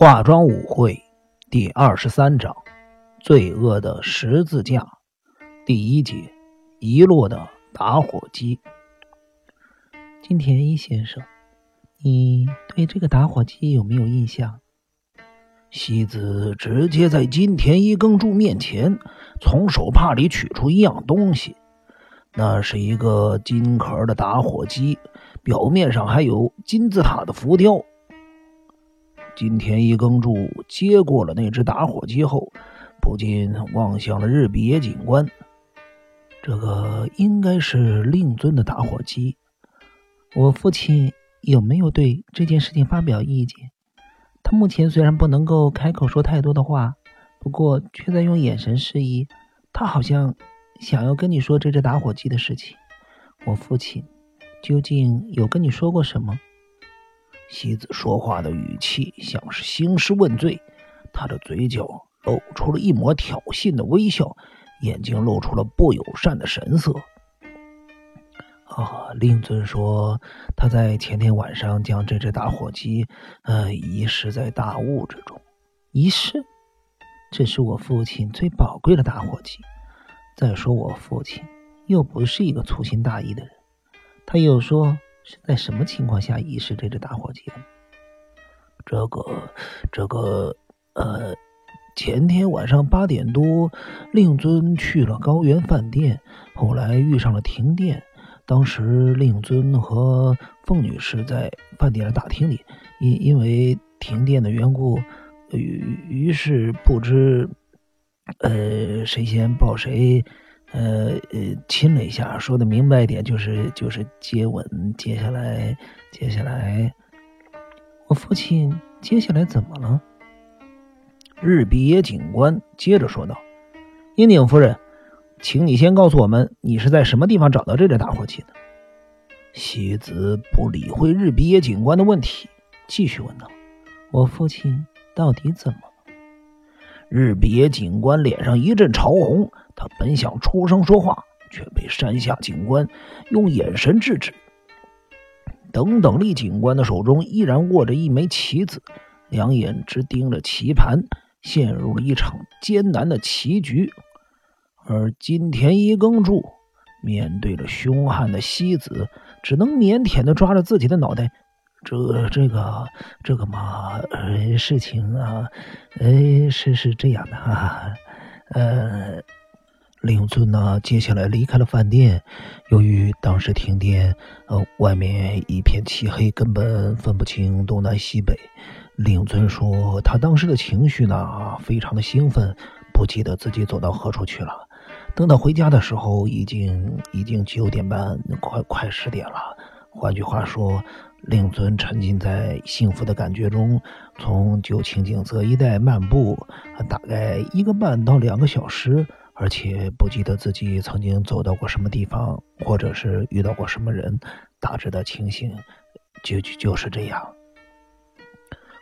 化妆舞会第二十三章：罪恶的十字架。第一节：遗落的打火机。金田一先生，你对这个打火机有没有印象？西子直接在金田一耕助面前从手帕里取出一样东西，那是一个金壳的打火机，表面上还有金字塔的浮雕。金田一耕助接过了那只打火机后，不禁望向了日比野警官。这个应该是令尊的打火机。我父亲有没有对这件事情发表意见？他目前虽然不能够开口说太多的话，不过却在用眼神示意，他好像想要跟你说这只打火机的事情。我父亲究竟有跟你说过什么？西子说话的语气像是兴师问罪，他的嘴角露出了一抹挑衅的微笑，眼睛露出了不友善的神色。啊，令尊说他在前天晚上将这只打火机，呃，遗失在大雾之中。遗失？这是我父亲最宝贵的打火机。再说我父亲又不是一个粗心大意的人，他又说。是在什么情况下遗失这只打火机的？这个，这个，呃，前天晚上八点多，令尊去了高原饭店，后来遇上了停电。当时令尊和凤女士在饭店的大厅里，因因为停电的缘故，于于是不知，呃，谁先抱谁。呃呃，亲了一下，说的明白一点，就是就是接吻。接下来，接下来，我父亲接下来怎么了？日比野警官接着说道：“樱井夫人，请你先告诉我们，你是在什么地方找到这只打火机的？”西子不理会日比野警官的问题，继续问道：“我父亲到底怎么？”日比野警官脸上一阵潮红。他本想出声说话，却被山下警官用眼神制止。等等力警官的手中依然握着一枚棋子，两眼直盯着棋盘，陷入了一场艰难的棋局。而金田一耕助面对着凶悍的西子，只能腼腆地抓着自己的脑袋：“这、这个、这个嘛，呃，事情啊，呃，是是这样的哈，呃。”令尊呢，接下来离开了饭店。由于当时停电，呃，外面一片漆黑，根本分不清东南西北。令尊说，他当时的情绪呢，非常的兴奋，不记得自己走到何处去了。等到回家的时候，已经已经九点半，快快十点了。换句话说，令尊沉浸在幸福的感觉中，从旧情景泽一带漫步，大概一个半到两个小时。而且不记得自己曾经走到过什么地方，或者是遇到过什么人，大致的情形就就就是这样。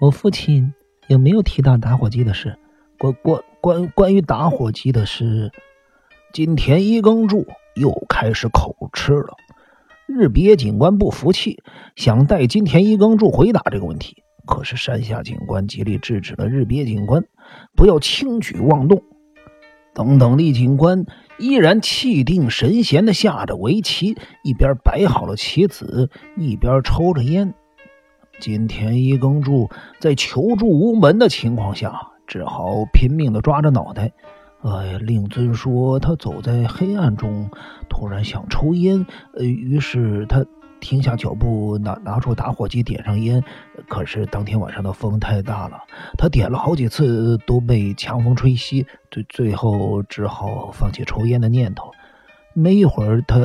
我父亲也没有提到打火机的事？关关关关于打火机的事，金田一耕助又开始口吃了。日别警官不服气，想带金田一耕助回答这个问题，可是山下警官极力制止了日别警官，不要轻举妄动。等等，厉警官依然气定神闲地下着围棋，一边摆好了棋子，一边抽着烟。金田一耕助在求助无门的情况下，只好拼命地抓着脑袋。哎，令尊说他走在黑暗中，突然想抽烟，呃，于是他。停下脚步，拿拿出打火机，点上烟。可是当天晚上的风太大了，他点了好几次都被强风吹熄，最最后只好放弃抽烟的念头。没一会儿，他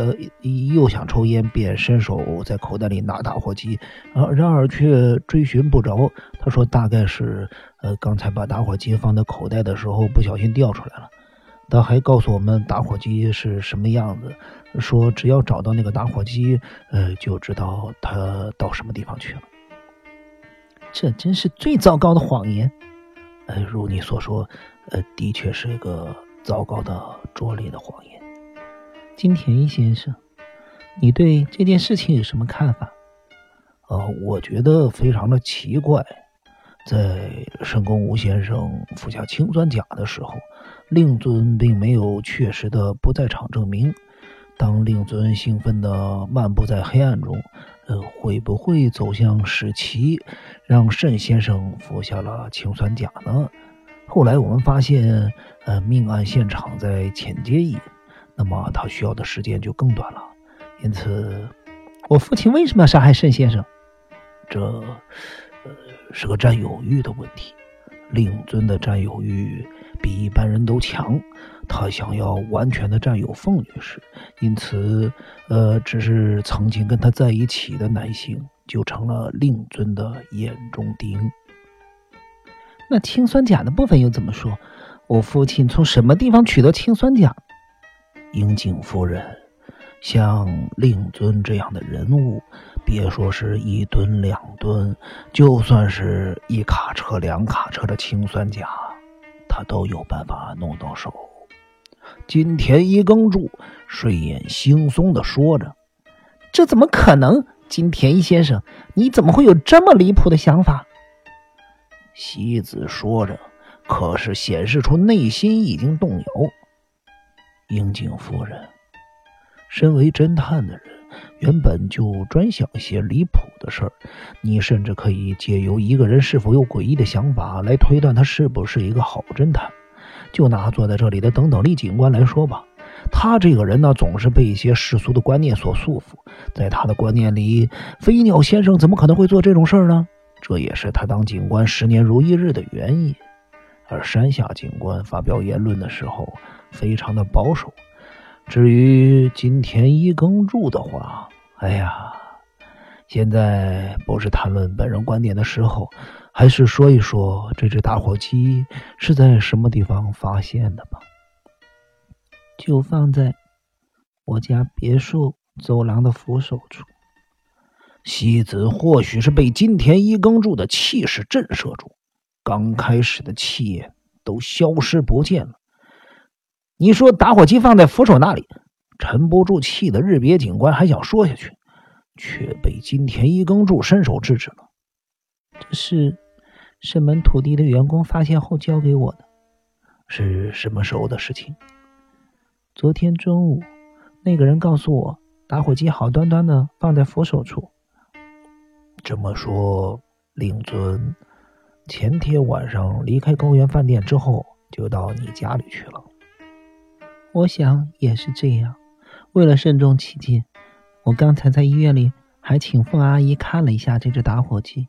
又想抽烟，便伸手在口袋里拿打火机，啊，然而却追寻不着。他说：“大概是，呃，刚才把打火机放在口袋的时候不小心掉出来了。”他还告诉我们打火机是什么样子，说只要找到那个打火机，呃，就知道他到什么地方去了。这真是最糟糕的谎言。呃，如你所说，呃，的确是一个糟糕的拙劣的谎言。金田一先生，你对这件事情有什么看法？呃，我觉得非常的奇怪。在申公吴先生服下氰酸钾的时候，令尊并没有确实的不在场证明。当令尊兴奋地漫步在黑暗中，呃，会不会走向使其，让慎先生服下了氰酸钾呢？后来我们发现，呃，命案现场在浅街一那么他需要的时间就更短了。因此，我父亲为什么要杀害慎先生？这，呃，是个占有欲的问题。令尊的占有欲比一般人都强，他想要完全的占有凤女士，因此，呃，只是曾经跟他在一起的男性就成了令尊的眼中钉。那氰酸钾的部分又怎么说？我父亲从什么地方取得氰酸钾？樱井夫人。像令尊这样的人物，别说是一吨两吨，就算是一卡车两卡车的氰酸钾，他都有办法弄到手。金田一耕助睡眼惺忪的说着：“这怎么可能？金田一先生，你怎么会有这么离谱的想法？”西子说着，可是显示出内心已经动摇。樱井夫人。身为侦探的人，原本就专想一些离谱的事儿。你甚至可以借由一个人是否有诡异的想法来推断他是不是一个好侦探。就拿坐在这里的等等力警官来说吧，他这个人呢，总是被一些世俗的观念所束缚。在他的观念里，飞鸟先生怎么可能会做这种事儿呢？这也是他当警官十年如一日的原因。而山下警官发表言论的时候，非常的保守。至于金田一耕助的话，哎呀，现在不是谈论本人观点的时候，还是说一说这只打火机是在什么地方发现的吧。就放在我家别墅走廊的扶手处。西子或许是被金田一耕助的气势震慑住，刚开始的气焰都消失不见了。你说打火机放在扶手那里，沉不住气的日别警官还想说下去，却被金田一耕助伸手制止了。这是神门土地的员工发现后交给我的，是什么时候的事情？昨天中午，那个人告诉我，打火机好端端的放在扶手处。这么说，令尊前天晚上离开高原饭店之后，就到你家里去了。我想也是这样。为了慎重起见，我刚才在医院里还请凤阿姨看了一下这只打火机。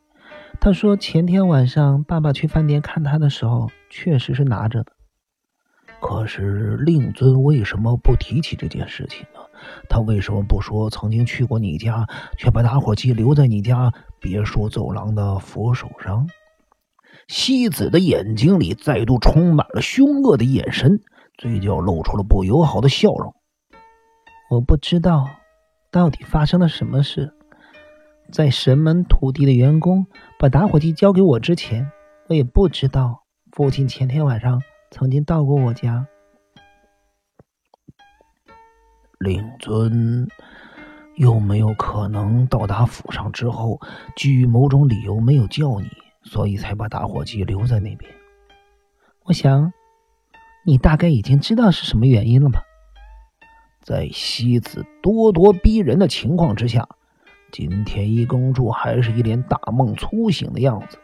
她说前天晚上爸爸去饭店看他的时候，确实是拿着的。可是令尊为什么不提起这件事情呢？他为什么不说曾经去过你家，却把打火机留在你家别墅走廊的扶手上？西子的眼睛里再度充满了凶恶的眼神。嘴角露出了不友好的笑容。我不知道到底发生了什么事。在神门土地的员工把打火机交给我之前，我也不知道父亲前天晚上曾经到过我家。令尊有没有可能到达府上之后，基于某种理由没有叫你，所以才把打火机留在那边？我想。你大概已经知道是什么原因了吧？在西子咄咄逼人的情况之下，金田一耕助还是一脸大梦初醒的样子。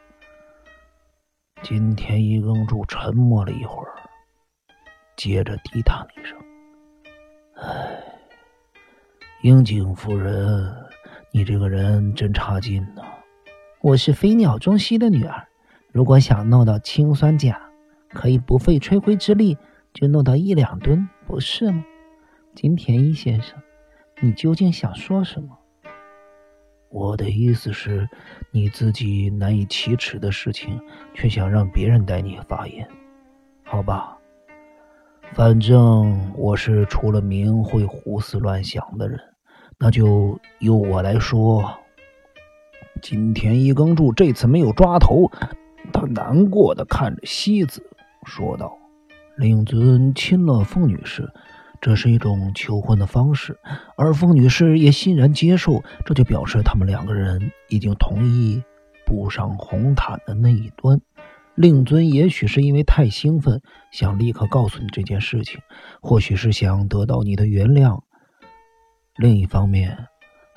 金田一耕助沉默了一会儿，接着低叹一声：“唉，樱井夫人，你这个人真差劲呐！我是飞鸟中西的女儿，如果想弄到氰酸钾。”可以不费吹灰之力就弄到一两吨，不是吗？金田一先生，你究竟想说什么？我的意思是，你自己难以启齿的事情，却想让别人代你发言，好吧？反正我是出了名会胡思乱想的人，那就由我来说。金田一耕助这次没有抓头，他难过的看着西子。说道：“令尊亲了凤女士，这是一种求婚的方式，而凤女士也欣然接受，这就表示他们两个人已经同意步上红毯的那一端。令尊也许是因为太兴奋，想立刻告诉你这件事情，或许是想得到你的原谅。另一方面，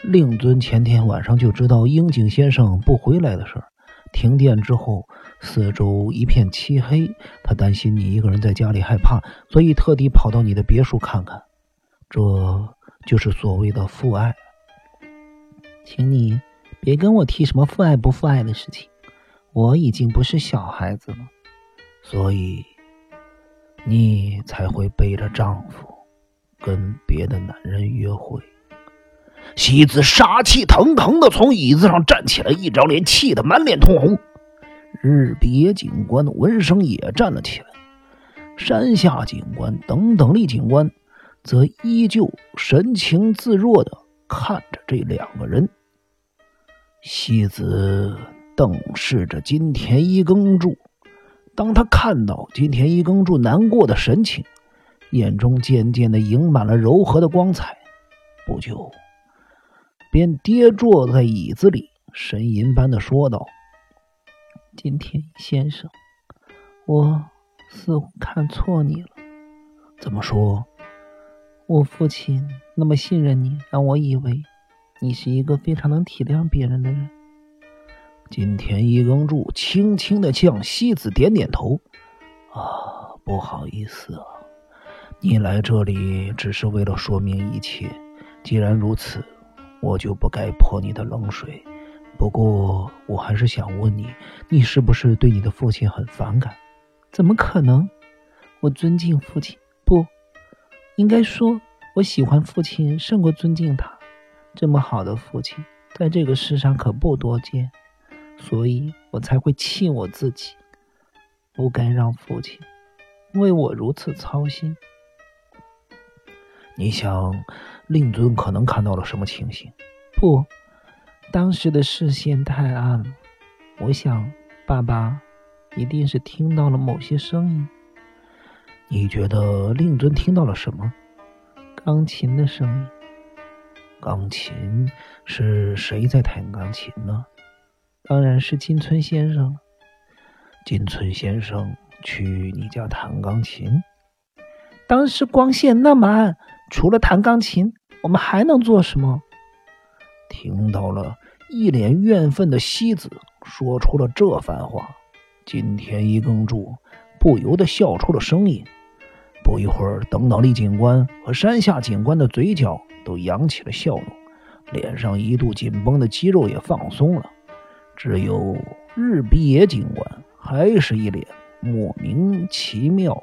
令尊前天晚上就知道樱井先生不回来的事儿。停电之后，四周一片漆黑，他担心你一个人在家里害怕，所以特地跑到你的别墅看看。这就是所谓的父爱。请你别跟我提什么父爱不父爱的事情。我已经不是小孩子了，所以你才会背着丈夫跟别的男人约会。西子杀气腾腾的从椅子上站起来，一张脸气得满脸通红。日别警官闻声也站了起来，山下警官等等立警官则依旧神情自若的看着这两个人。西子。瞪视着金田一耕助，当他看到金田一耕助难过的神情，眼中渐渐的盈满了柔和的光彩，不久，便跌坐在椅子里，呻吟般的说道：“金田先生，我似乎看错你了。怎么说？我父亲那么信任你，让我以为你是一个非常能体谅别人的人。”金田一耕助轻轻的向西子点点头。啊，不好意思啊，你来这里只是为了说明一切。既然如此，我就不该泼你的冷水。不过，我还是想问你，你是不是对你的父亲很反感？怎么可能？我尊敬父亲，不应该说我喜欢父亲胜过尊敬他。这么好的父亲，在这个世上可不多见。所以我才会气我自己，不该让父亲为我如此操心。你想，令尊可能看到了什么情形？不，当时的视线太暗了。我想，爸爸一定是听到了某些声音。你觉得令尊听到了什么？钢琴的声音。钢琴是谁在弹钢琴呢？当然是金村先生。金村先生去你家弹钢琴。当时光线那么暗，除了弹钢琴，我们还能做什么？听到了，一脸怨愤的西子说出了这番话。金田一耕助不由得笑出了声音。不一会儿，等等力警官和山下警官的嘴角都扬起了笑容，脸上一度紧绷的肌肉也放松了。只有日比野警官还是一脸莫名其妙。